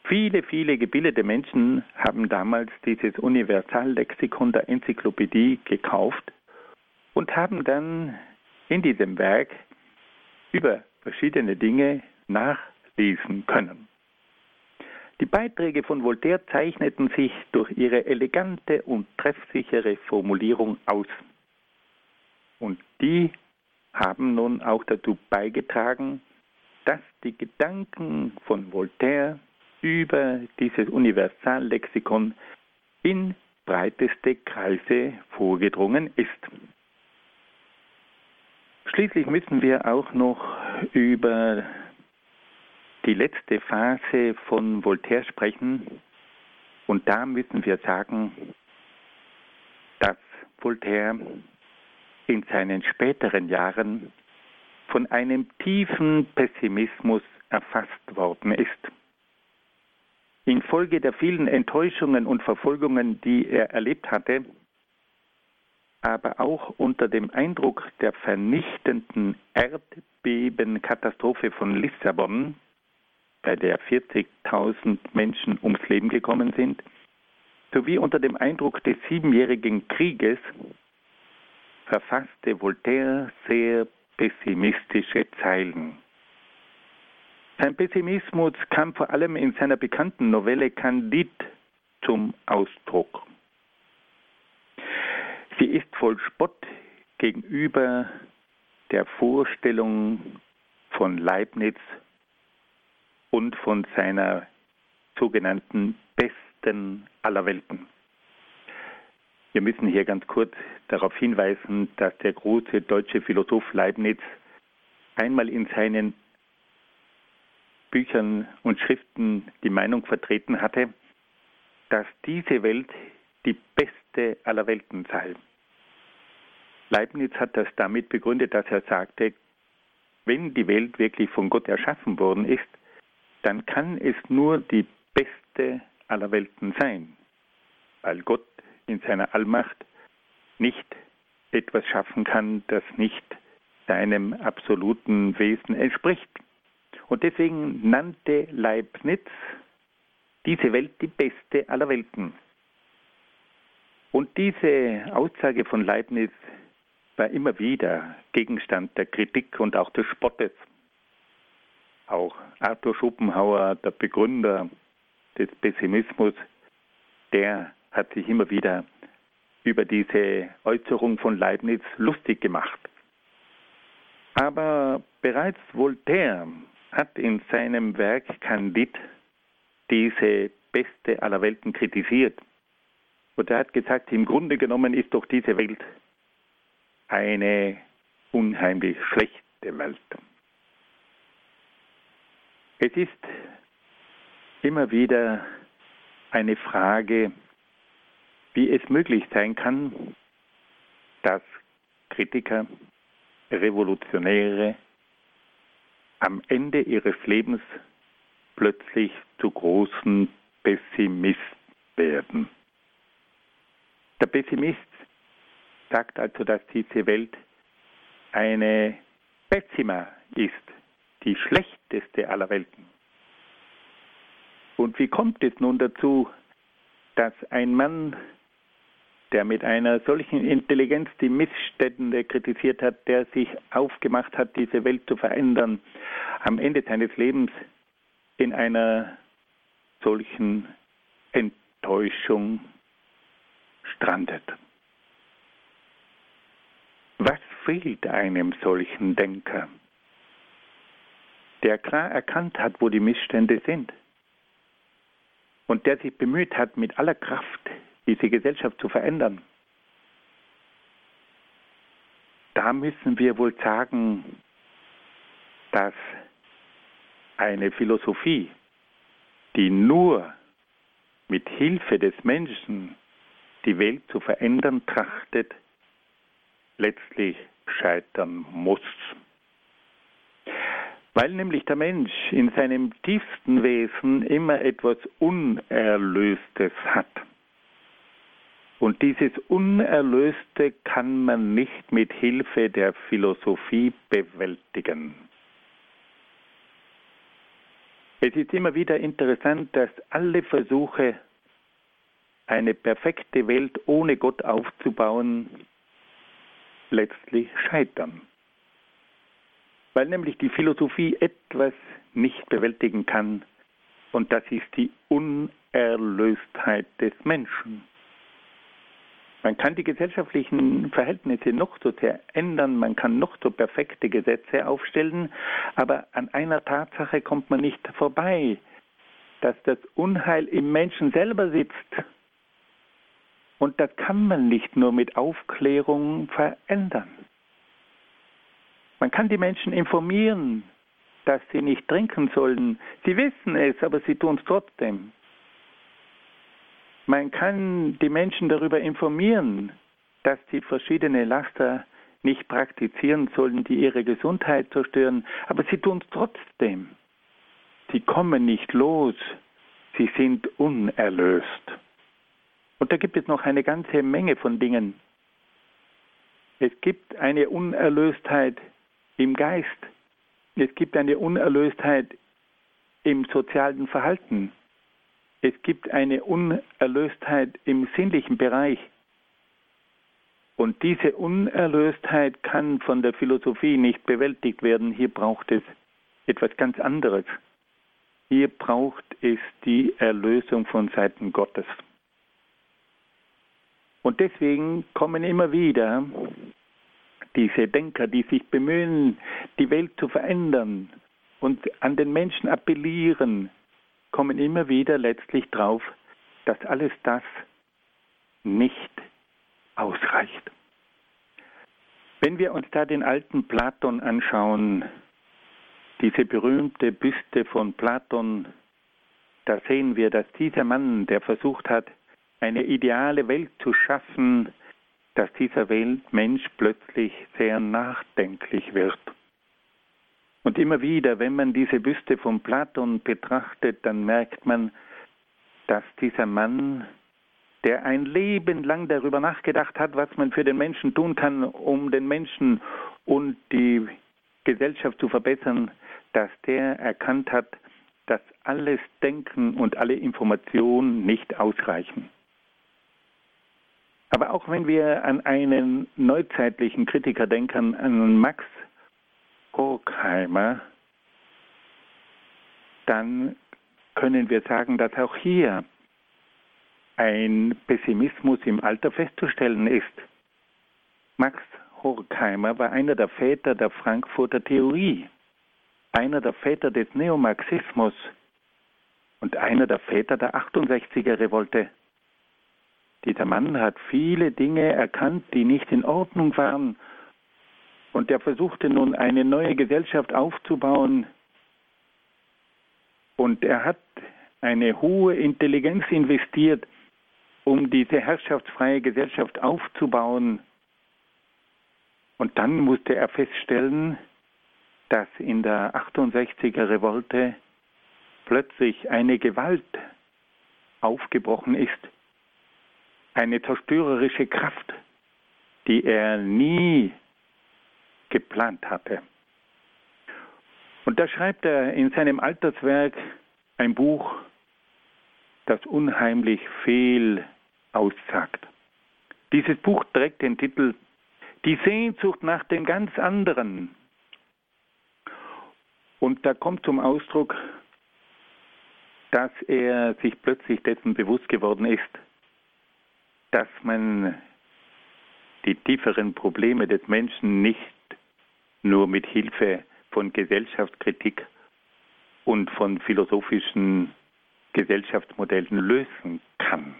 Viele, viele gebildete Menschen haben damals dieses Universallexikon der Enzyklopädie gekauft und haben dann in diesem Werk über verschiedene Dinge nachlesen können. Die Beiträge von Voltaire zeichneten sich durch ihre elegante und treffsichere Formulierung aus. Und die haben nun auch dazu beigetragen, dass die Gedanken von Voltaire über dieses Universallexikon in breiteste Kreise vorgedrungen ist. Schließlich müssen wir auch noch über die letzte Phase von Voltaire sprechen. Und da müssen wir sagen, dass Voltaire in seinen späteren Jahren von einem tiefen Pessimismus erfasst worden ist. Infolge der vielen Enttäuschungen und Verfolgungen, die er erlebt hatte, aber auch unter dem Eindruck der vernichtenden Erdbebenkatastrophe von Lissabon, bei der 40.000 Menschen ums Leben gekommen sind, sowie unter dem Eindruck des Siebenjährigen Krieges verfasste Voltaire sehr pessimistische Zeilen. Sein Pessimismus kam vor allem in seiner bekannten Novelle Candide zum Ausdruck. Sie ist voll Spott gegenüber der Vorstellung von Leibniz und von seiner sogenannten besten aller Welten. Wir müssen hier ganz kurz darauf hinweisen, dass der große deutsche Philosoph Leibniz einmal in seinen Büchern und Schriften die Meinung vertreten hatte, dass diese Welt die beste aller Welten sei. Leibniz hat das damit begründet, dass er sagte, wenn die Welt wirklich von Gott erschaffen worden ist, dann kann es nur die beste aller Welten sein, weil Gott in seiner Allmacht nicht etwas schaffen kann, das nicht seinem absoluten Wesen entspricht. Und deswegen nannte Leibniz diese Welt die beste aller Welten. Und diese Aussage von Leibniz war immer wieder Gegenstand der Kritik und auch des Spottes. Auch Arthur Schopenhauer, der Begründer des Pessimismus, der hat sich immer wieder über diese Äußerung von Leibniz lustig gemacht. Aber bereits Voltaire hat in seinem Werk Candide diese beste aller Welten kritisiert. Und er hat gesagt, im Grunde genommen ist doch diese Welt eine unheimlich schlechte Welt. Es ist immer wieder eine Frage, wie es möglich sein kann, dass Kritiker, Revolutionäre am Ende ihres Lebens plötzlich zu großen Pessimisten werden. Der Pessimist sagt also, dass diese Welt eine Pessima ist, die schlechteste aller Welten. Und wie kommt es nun dazu, dass ein Mann der mit einer solchen Intelligenz die Missstände kritisiert hat, der sich aufgemacht hat, diese Welt zu verändern, am Ende seines Lebens in einer solchen Enttäuschung strandet. Was fehlt einem solchen Denker, der klar erkannt hat, wo die Missstände sind und der sich bemüht hat, mit aller Kraft diese Gesellschaft zu verändern. Da müssen wir wohl sagen, dass eine Philosophie, die nur mit Hilfe des Menschen die Welt zu verändern trachtet, letztlich scheitern muss. Weil nämlich der Mensch in seinem tiefsten Wesen immer etwas Unerlöstes hat. Und dieses Unerlöste kann man nicht mit Hilfe der Philosophie bewältigen. Es ist immer wieder interessant, dass alle Versuche, eine perfekte Welt ohne Gott aufzubauen, letztlich scheitern. Weil nämlich die Philosophie etwas nicht bewältigen kann, und das ist die Unerlöstheit des Menschen. Man kann die gesellschaftlichen Verhältnisse noch so sehr ändern, man kann noch so perfekte Gesetze aufstellen, aber an einer Tatsache kommt man nicht vorbei, dass das Unheil im Menschen selber sitzt. Und das kann man nicht nur mit Aufklärung verändern. Man kann die Menschen informieren, dass sie nicht trinken sollen. Sie wissen es, aber sie tun es trotzdem. Man kann die Menschen darüber informieren, dass sie verschiedene Laster nicht praktizieren sollen, die ihre Gesundheit zerstören, aber sie tun es trotzdem. Sie kommen nicht los, sie sind unerlöst. Und da gibt es noch eine ganze Menge von Dingen. Es gibt eine Unerlöstheit im Geist. Es gibt eine Unerlöstheit im sozialen Verhalten. Es gibt eine Unerlöstheit im sinnlichen Bereich. Und diese Unerlöstheit kann von der Philosophie nicht bewältigt werden. Hier braucht es etwas ganz anderes. Hier braucht es die Erlösung von Seiten Gottes. Und deswegen kommen immer wieder diese Denker, die sich bemühen, die Welt zu verändern, und an den Menschen appellieren, kommen immer wieder letztlich drauf, dass alles das nicht ausreicht. Wenn wir uns da den alten Platon anschauen, diese berühmte Büste von Platon, da sehen wir, dass dieser Mann, der versucht hat, eine ideale Welt zu schaffen, dass dieser Weltmensch plötzlich sehr nachdenklich wird. Und immer wieder, wenn man diese Büste von Platon betrachtet, dann merkt man, dass dieser Mann, der ein Leben lang darüber nachgedacht hat, was man für den Menschen tun kann, um den Menschen und die Gesellschaft zu verbessern, dass der erkannt hat, dass alles Denken und alle Informationen nicht ausreichen. Aber auch wenn wir an einen neuzeitlichen Kritiker denken, an Max Horkheimer, dann können wir sagen, dass auch hier ein Pessimismus im Alter festzustellen ist. Max Horkheimer war einer der Väter der Frankfurter Theorie, einer der Väter des Neomarxismus und einer der Väter der 68er Revolte. Dieser Mann hat viele Dinge erkannt, die nicht in Ordnung waren. Und er versuchte nun eine neue Gesellschaft aufzubauen. Und er hat eine hohe Intelligenz investiert, um diese herrschaftsfreie Gesellschaft aufzubauen. Und dann musste er feststellen, dass in der 68er Revolte plötzlich eine Gewalt aufgebrochen ist, eine zerstörerische Kraft, die er nie geplant hatte. Und da schreibt er in seinem Alterswerk ein Buch, das unheimlich viel aussagt. Dieses Buch trägt den Titel Die Sehnsucht nach dem ganz anderen. Und da kommt zum Ausdruck, dass er sich plötzlich dessen bewusst geworden ist, dass man die tieferen Probleme des Menschen nicht nur mit Hilfe von Gesellschaftskritik und von philosophischen Gesellschaftsmodellen lösen kann.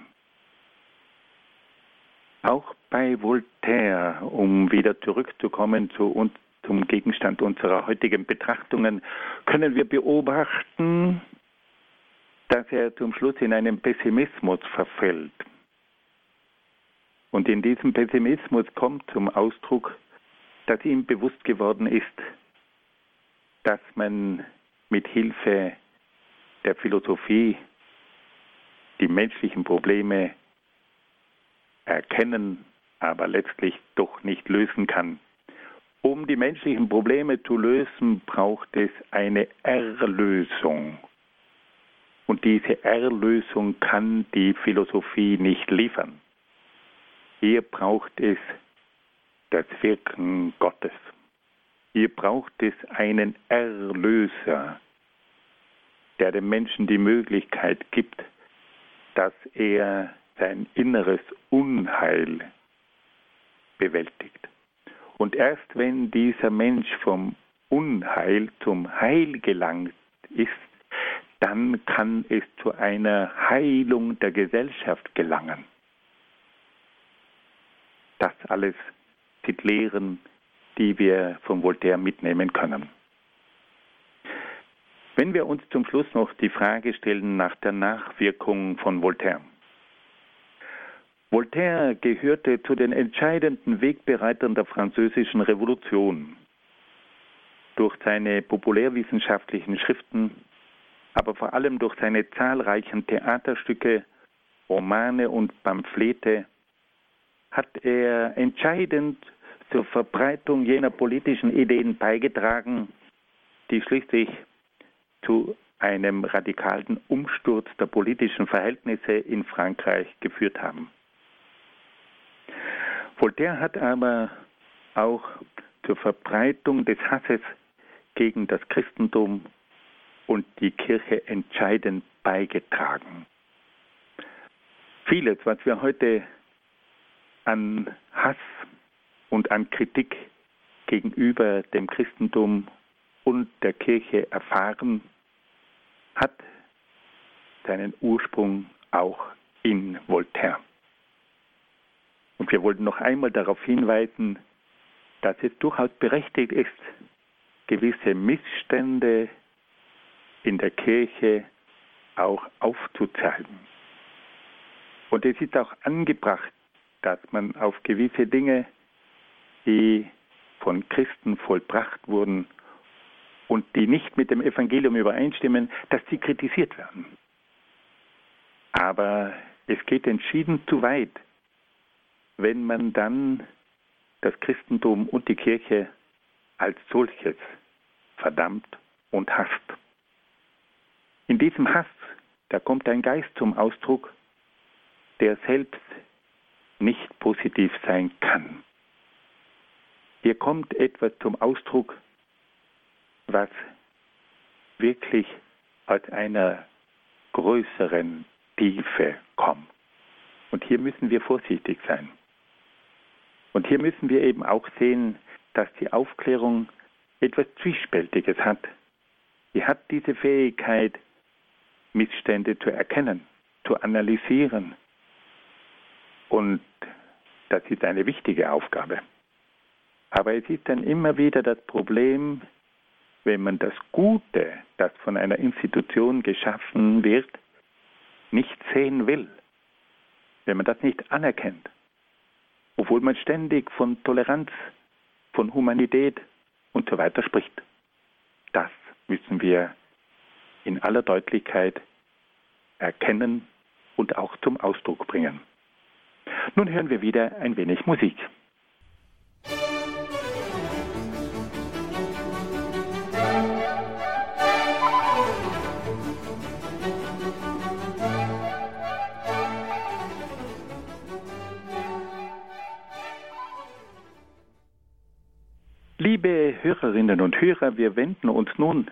Auch bei Voltaire, um wieder zurückzukommen zu uns, zum Gegenstand unserer heutigen Betrachtungen, können wir beobachten, dass er zum Schluss in einen Pessimismus verfällt. Und in diesem Pessimismus kommt zum Ausdruck, dass ihm bewusst geworden ist, dass man mit Hilfe der Philosophie die menschlichen Probleme erkennen, aber letztlich doch nicht lösen kann. Um die menschlichen Probleme zu lösen, braucht es eine Erlösung. Und diese Erlösung kann die Philosophie nicht liefern. Hier braucht es das Wirken Gottes. Hier braucht es einen Erlöser, der dem Menschen die Möglichkeit gibt, dass er sein inneres Unheil bewältigt. Und erst wenn dieser Mensch vom Unheil zum Heil gelangt ist, dann kann es zu einer Heilung der Gesellschaft gelangen. Das alles sind Lehren, die wir von Voltaire mitnehmen können. Wenn wir uns zum Schluss noch die Frage stellen nach der Nachwirkung von Voltaire. Voltaire gehörte zu den entscheidenden Wegbereitern der französischen Revolution. Durch seine populärwissenschaftlichen Schriften, aber vor allem durch seine zahlreichen Theaterstücke, Romane und Pamphlete hat er entscheidend zur Verbreitung jener politischen Ideen beigetragen, die schließlich zu einem radikalen Umsturz der politischen Verhältnisse in Frankreich geführt haben. Voltaire hat aber auch zur Verbreitung des Hasses gegen das Christentum und die Kirche entscheidend beigetragen. Vieles, was wir heute an Hass und an Kritik gegenüber dem Christentum und der Kirche erfahren, hat seinen Ursprung auch in Voltaire. Und wir wollten noch einmal darauf hinweisen, dass es durchaus berechtigt ist, gewisse Missstände in der Kirche auch aufzuzeigen. Und es ist auch angebracht, dass man auf gewisse Dinge, die von Christen vollbracht wurden und die nicht mit dem Evangelium übereinstimmen, dass sie kritisiert werden. Aber es geht entschieden zu weit, wenn man dann das Christentum und die Kirche als solches verdammt und hasst. In diesem Hass, da kommt ein Geist zum Ausdruck, der selbst nicht positiv sein kann. Hier kommt etwas zum Ausdruck, was wirklich aus einer größeren Tiefe kommt. Und hier müssen wir vorsichtig sein. Und hier müssen wir eben auch sehen, dass die Aufklärung etwas Zwiespältiges hat. Sie hat diese Fähigkeit, Missstände zu erkennen, zu analysieren. Und das ist eine wichtige Aufgabe. Aber es ist dann immer wieder das Problem, wenn man das Gute, das von einer Institution geschaffen wird, nicht sehen will, wenn man das nicht anerkennt, obwohl man ständig von Toleranz, von Humanität und so weiter spricht. Das müssen wir in aller Deutlichkeit erkennen und auch zum Ausdruck bringen. Nun hören wir wieder ein wenig Musik. Liebe Hörerinnen und Hörer, wir wenden uns nun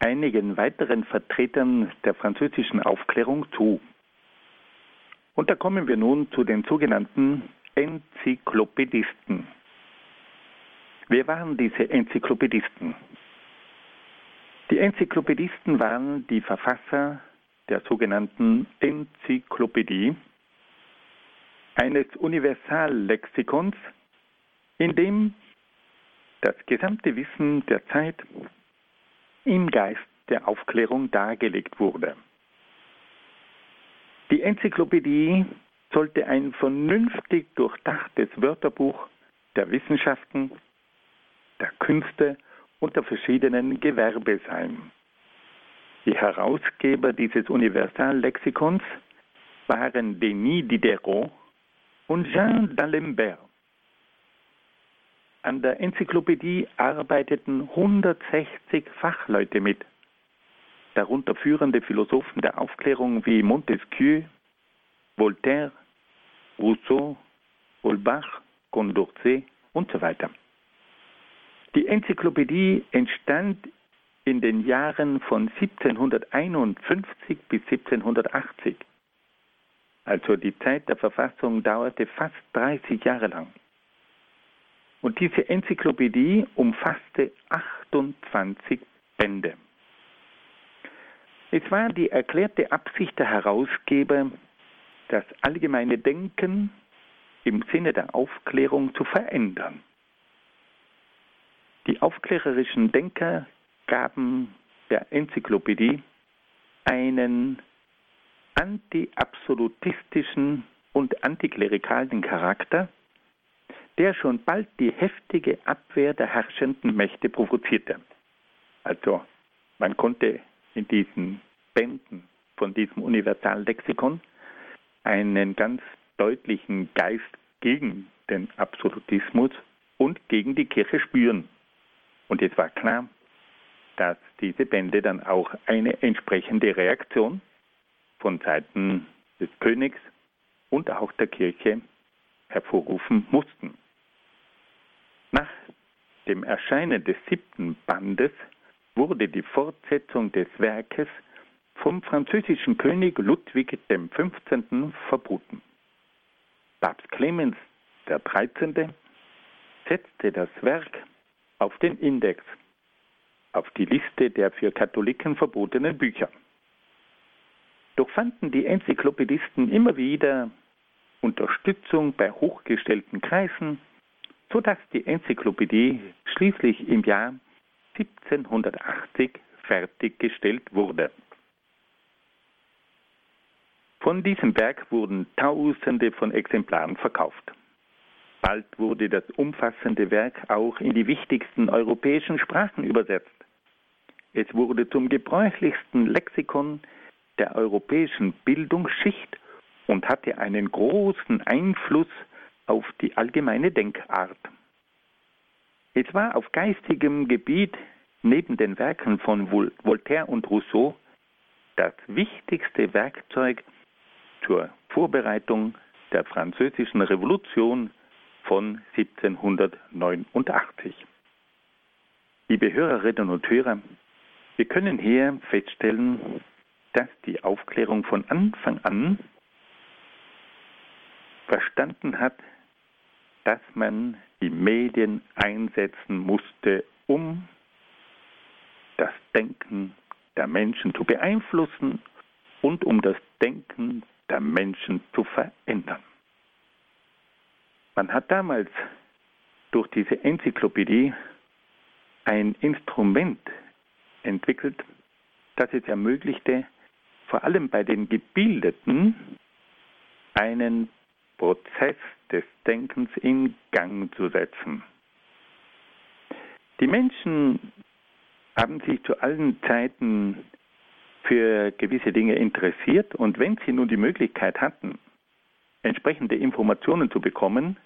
einigen weiteren Vertretern der französischen Aufklärung zu. Und da kommen wir nun zu den sogenannten Enzyklopädisten. Wer waren diese Enzyklopädisten? Die Enzyklopädisten waren die Verfasser der sogenannten Enzyklopädie, eines Universallexikons, in dem das gesamte Wissen der Zeit im Geist der Aufklärung dargelegt wurde. Die Enzyklopädie sollte ein vernünftig durchdachtes Wörterbuch der Wissenschaften, der Künste und der verschiedenen Gewerbe sein. Die Herausgeber dieses Universallexikons waren Denis Diderot und Jean d'Alembert. An der Enzyklopädie arbeiteten 160 Fachleute mit, darunter führende Philosophen der Aufklärung wie Montesquieu, Voltaire, Rousseau, Holbach, Condorcet und so weiter. Die Enzyklopädie entstand in den Jahren von 1751 bis 1780. Also die Zeit der Verfassung dauerte fast 30 Jahre lang. Und diese Enzyklopädie umfasste 28 Bände. Es war die erklärte Absicht der Herausgeber, das allgemeine Denken im Sinne der Aufklärung zu verändern. Die aufklärerischen Denker gaben der Enzyklopädie einen anti-absolutistischen und antiklerikalen Charakter, der schon bald die heftige Abwehr der herrschenden Mächte provozierte. Also man konnte in diesen Bänden von diesem Universallexikon einen ganz deutlichen Geist gegen den Absolutismus und gegen die Kirche spüren. Und es war klar, dass diese Bände dann auch eine entsprechende Reaktion von Seiten des Königs und auch der Kirche hervorrufen mussten. Nach dem Erscheinen des siebten Bandes wurde die Fortsetzung des Werkes vom französischen König Ludwig XV. verboten. Papst Clemens XIII. setzte das Werk auf den Index auf die Liste der für Katholiken verbotenen Bücher. Doch fanden die Enzyklopädisten immer wieder Unterstützung bei hochgestellten Kreisen, sodass die Enzyklopädie schließlich im Jahr 1780 fertiggestellt wurde. Von diesem Werk wurden Tausende von Exemplaren verkauft. Bald wurde das umfassende Werk auch in die wichtigsten europäischen Sprachen übersetzt. Es wurde zum gebräuchlichsten Lexikon der europäischen Bildungsschicht und hatte einen großen Einfluss auf die allgemeine Denkart. Es war auf geistigem Gebiet neben den Werken von Voltaire und Rousseau das wichtigste Werkzeug zur Vorbereitung der französischen Revolution von 1789. Liebe Hörerinnen und Hörer, wir können hier feststellen, dass die Aufklärung von Anfang an verstanden hat, dass man die Medien einsetzen musste, um das Denken der Menschen zu beeinflussen und um das Denken der Menschen zu verändern. Man hat damals durch diese Enzyklopädie ein Instrument entwickelt, das es ermöglichte, vor allem bei den Gebildeten einen Prozess des Denkens in Gang zu setzen. Die Menschen haben sich zu allen Zeiten für gewisse Dinge interessiert und wenn sie nun die Möglichkeit hatten, entsprechende Informationen zu bekommen,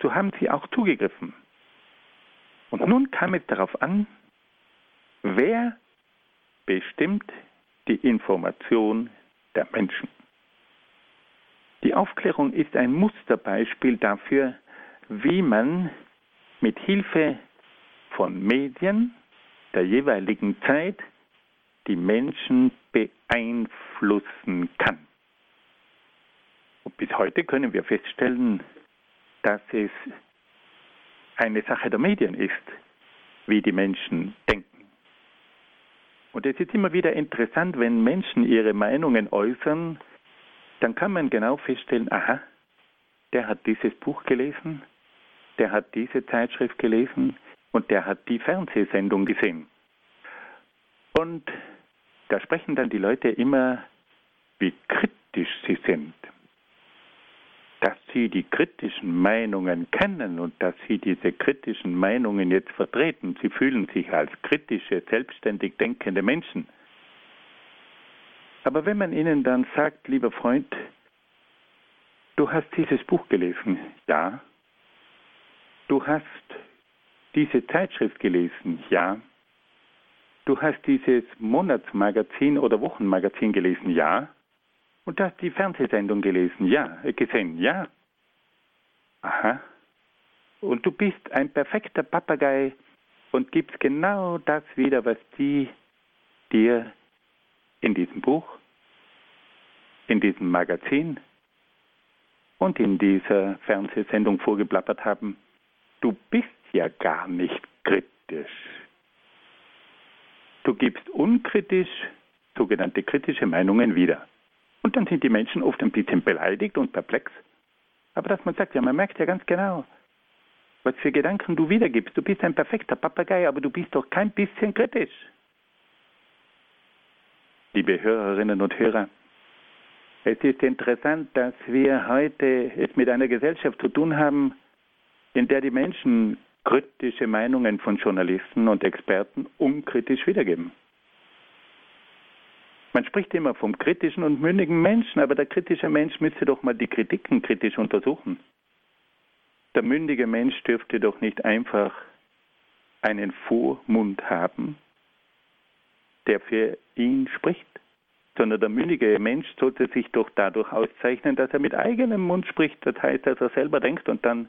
so haben sie auch zugegriffen. Und nun kam es darauf an, wer bestimmt die Information der Menschen. Die Aufklärung ist ein Musterbeispiel dafür, wie man mit Hilfe von Medien der jeweiligen Zeit die Menschen beeinflussen kann. Und bis heute können wir feststellen, dass es eine Sache der Medien ist, wie die Menschen denken. Und es ist immer wieder interessant, wenn Menschen ihre Meinungen äußern, dann kann man genau feststellen, aha, der hat dieses Buch gelesen, der hat diese Zeitschrift gelesen und der hat die Fernsehsendung gesehen. Und da sprechen dann die Leute immer, wie kritisch sie sind. Dass sie die kritischen Meinungen kennen und dass sie diese kritischen Meinungen jetzt vertreten. Sie fühlen sich als kritische, selbstständig denkende Menschen. Aber wenn man ihnen dann sagt, lieber Freund, du hast dieses Buch gelesen, ja. Du hast diese Zeitschrift gelesen, ja. Du hast dieses Monatsmagazin oder Wochenmagazin gelesen, ja. Und du hast die Fernsehsendung gelesen, ja, äh, gesehen, ja. Aha. Und du bist ein perfekter Papagei und gibst genau das wieder, was die dir in diesem Buch, in diesem Magazin und in dieser Fernsehsendung vorgeplappert haben. Du bist ja gar nicht kritisch. Du gibst unkritisch sogenannte kritische Meinungen wieder. Und dann sind die Menschen oft ein bisschen beleidigt und perplex. Aber dass man sagt, ja, man merkt ja ganz genau, was für Gedanken du wiedergibst. Du bist ein perfekter Papagei, aber du bist doch kein bisschen kritisch. Liebe Hörerinnen und Hörer, es ist interessant, dass wir heute es mit einer Gesellschaft zu tun haben, in der die Menschen kritische Meinungen von Journalisten und Experten unkritisch wiedergeben. Man spricht immer vom kritischen und mündigen Menschen, aber der kritische Mensch müsste doch mal die Kritiken kritisch untersuchen. Der mündige Mensch dürfte doch nicht einfach einen Vormund haben, der für ihn spricht, sondern der mündige Mensch sollte sich doch dadurch auszeichnen, dass er mit eigenem Mund spricht, das heißt, dass er selber denkt und dann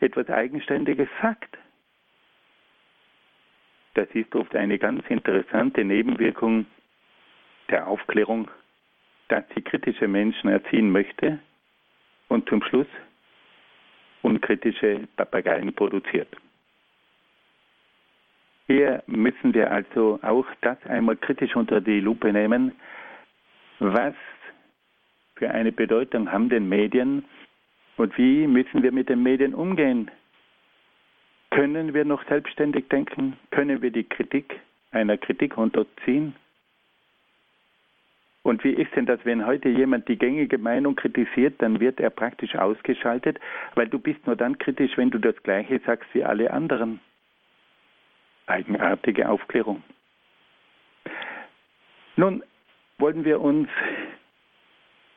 etwas Eigenständiges sagt. Das ist oft eine ganz interessante Nebenwirkung der Aufklärung, dass sie kritische Menschen erziehen möchte und zum Schluss unkritische Papageien produziert. Hier müssen wir also auch das einmal kritisch unter die Lupe nehmen. Was für eine Bedeutung haben denn Medien und wie müssen wir mit den Medien umgehen? Können wir noch selbstständig denken? Können wir die Kritik einer Kritik unterziehen? Und wie ist denn das, wenn heute jemand die gängige Meinung kritisiert, dann wird er praktisch ausgeschaltet, weil du bist nur dann kritisch, wenn du das Gleiche sagst wie alle anderen. Eigenartige Aufklärung. Nun wollen wir uns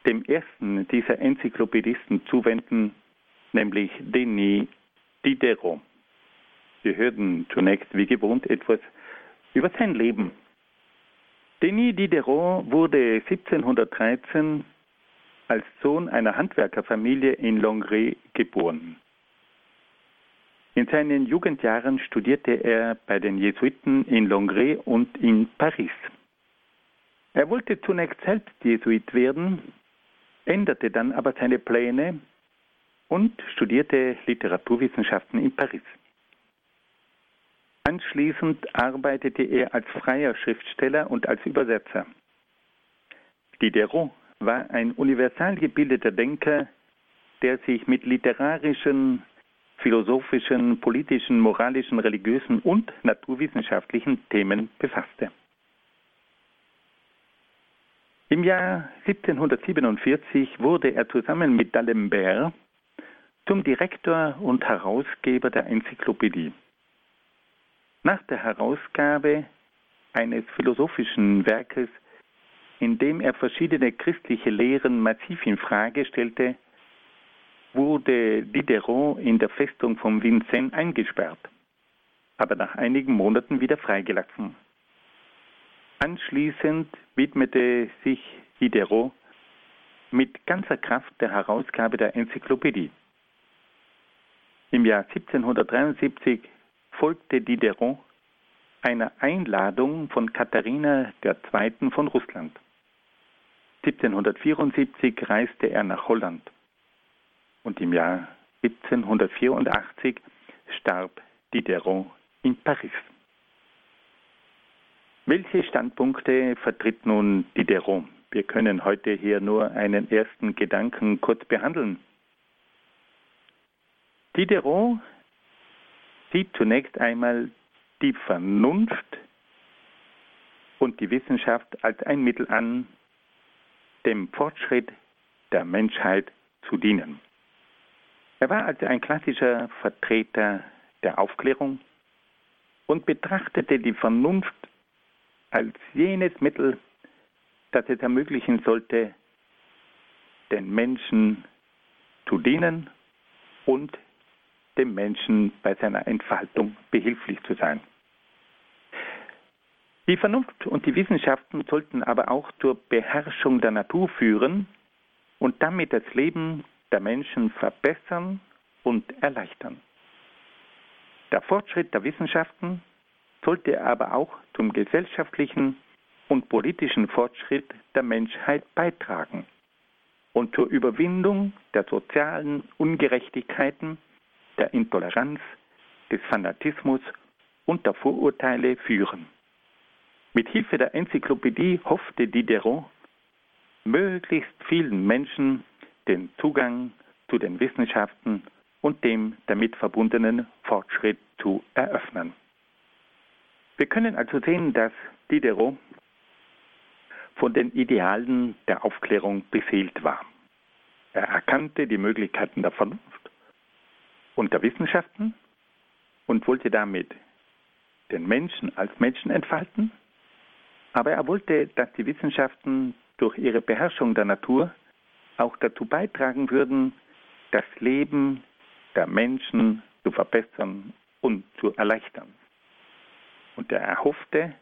dem ersten dieser Enzyklopädisten zuwenden, nämlich Denis Diderot. Wir hörten zunächst wie gewohnt etwas über sein Leben. Denis Diderot wurde 1713 als Sohn einer Handwerkerfamilie in Longres geboren. In seinen Jugendjahren studierte er bei den Jesuiten in Longres und in Paris. Er wollte zunächst selbst Jesuit werden, änderte dann aber seine Pläne und studierte Literaturwissenschaften in Paris. Anschließend arbeitete er als freier Schriftsteller und als Übersetzer. Diderot war ein universal gebildeter Denker, der sich mit literarischen, philosophischen, politischen, moralischen, religiösen und naturwissenschaftlichen Themen befasste. Im Jahr 1747 wurde er zusammen mit D'Alembert zum Direktor und Herausgeber der Enzyklopädie. Nach der Herausgabe eines philosophischen Werkes, in dem er verschiedene christliche Lehren massiv in Frage stellte, wurde Diderot in der Festung von Vincennes eingesperrt, aber nach einigen Monaten wieder freigelassen. Anschließend widmete sich Diderot mit ganzer Kraft der Herausgabe der Enzyklopädie. Im Jahr 1773 folgte Diderot einer Einladung von Katharina II. von Russland. 1774 reiste er nach Holland und im Jahr 1784 starb Diderot in Paris. Welche Standpunkte vertritt nun Diderot? Wir können heute hier nur einen ersten Gedanken kurz behandeln. Diderot sieht zunächst einmal die Vernunft und die Wissenschaft als ein Mittel an, dem Fortschritt der Menschheit zu dienen. Er war also ein klassischer Vertreter der Aufklärung und betrachtete die Vernunft als jenes Mittel, das es ermöglichen sollte, den Menschen zu dienen und dem Menschen bei seiner Entfaltung behilflich zu sein. Die Vernunft und die Wissenschaften sollten aber auch zur Beherrschung der Natur führen und damit das Leben der Menschen verbessern und erleichtern. Der Fortschritt der Wissenschaften sollte aber auch zum gesellschaftlichen und politischen Fortschritt der Menschheit beitragen und zur Überwindung der sozialen Ungerechtigkeiten der Intoleranz, des Fanatismus und der Vorurteile führen. Mit Hilfe der Enzyklopädie hoffte Diderot, möglichst vielen Menschen den Zugang zu den Wissenschaften und dem damit verbundenen Fortschritt zu eröffnen. Wir können also sehen, dass Diderot von den Idealen der Aufklärung beseelt war. Er erkannte die Möglichkeiten der Vernunft und der Wissenschaften und wollte damit den Menschen als Menschen entfalten, aber er wollte, dass die Wissenschaften durch ihre Beherrschung der Natur auch dazu beitragen würden, das Leben der Menschen zu verbessern und zu erleichtern. Und er erhoffte,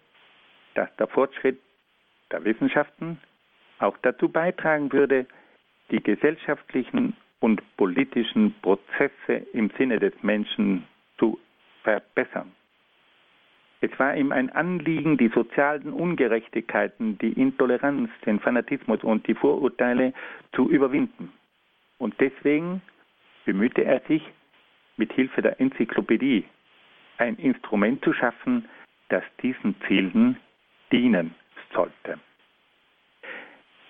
dass der Fortschritt der Wissenschaften auch dazu beitragen würde, die gesellschaftlichen und politischen Prozesse im Sinne des Menschen zu verbessern. Es war ihm ein Anliegen, die sozialen Ungerechtigkeiten, die Intoleranz, den Fanatismus und die Vorurteile zu überwinden. Und deswegen bemühte er sich, mit Hilfe der Enzyklopädie ein Instrument zu schaffen, das diesen Zielen dienen sollte.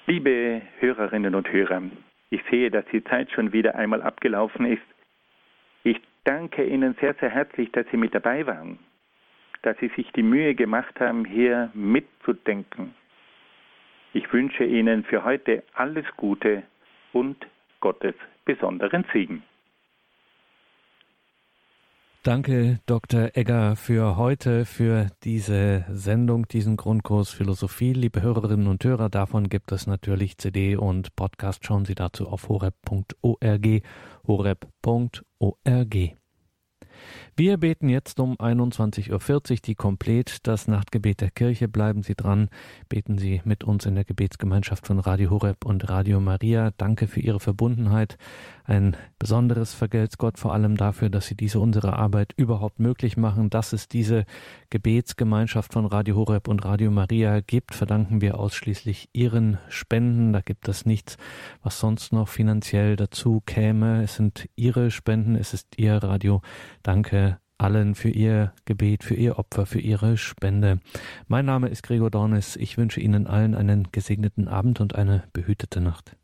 Liebe Hörerinnen und Hörer, ich sehe, dass die Zeit schon wieder einmal abgelaufen ist. Ich danke Ihnen sehr, sehr herzlich, dass Sie mit dabei waren, dass Sie sich die Mühe gemacht haben, hier mitzudenken. Ich wünsche Ihnen für heute alles Gute und Gottes besonderen Segen. Danke, Dr. Egger, für heute, für diese Sendung, diesen Grundkurs Philosophie. Liebe Hörerinnen und Hörer, davon gibt es natürlich CD und Podcast. Schauen Sie dazu auf horeb.org, horeb.org. Wir beten jetzt um 21.40 Uhr die Komplet, das Nachtgebet der Kirche. Bleiben Sie dran, beten Sie mit uns in der Gebetsgemeinschaft von Radio Horeb und Radio Maria. Danke für Ihre Verbundenheit. Ein besonderes vergelt's Gott vor allem dafür, dass Sie diese unsere Arbeit überhaupt möglich machen. Dass es diese Gebetsgemeinschaft von Radio Horeb und Radio Maria gibt, verdanken wir ausschließlich Ihren Spenden. Da gibt es nichts, was sonst noch finanziell dazu käme. Es sind Ihre Spenden, es ist Ihr Radio. Danke allen für Ihr Gebet, für Ihr Opfer, für Ihre Spende. Mein Name ist Gregor Dornis. Ich wünsche Ihnen allen einen gesegneten Abend und eine behütete Nacht.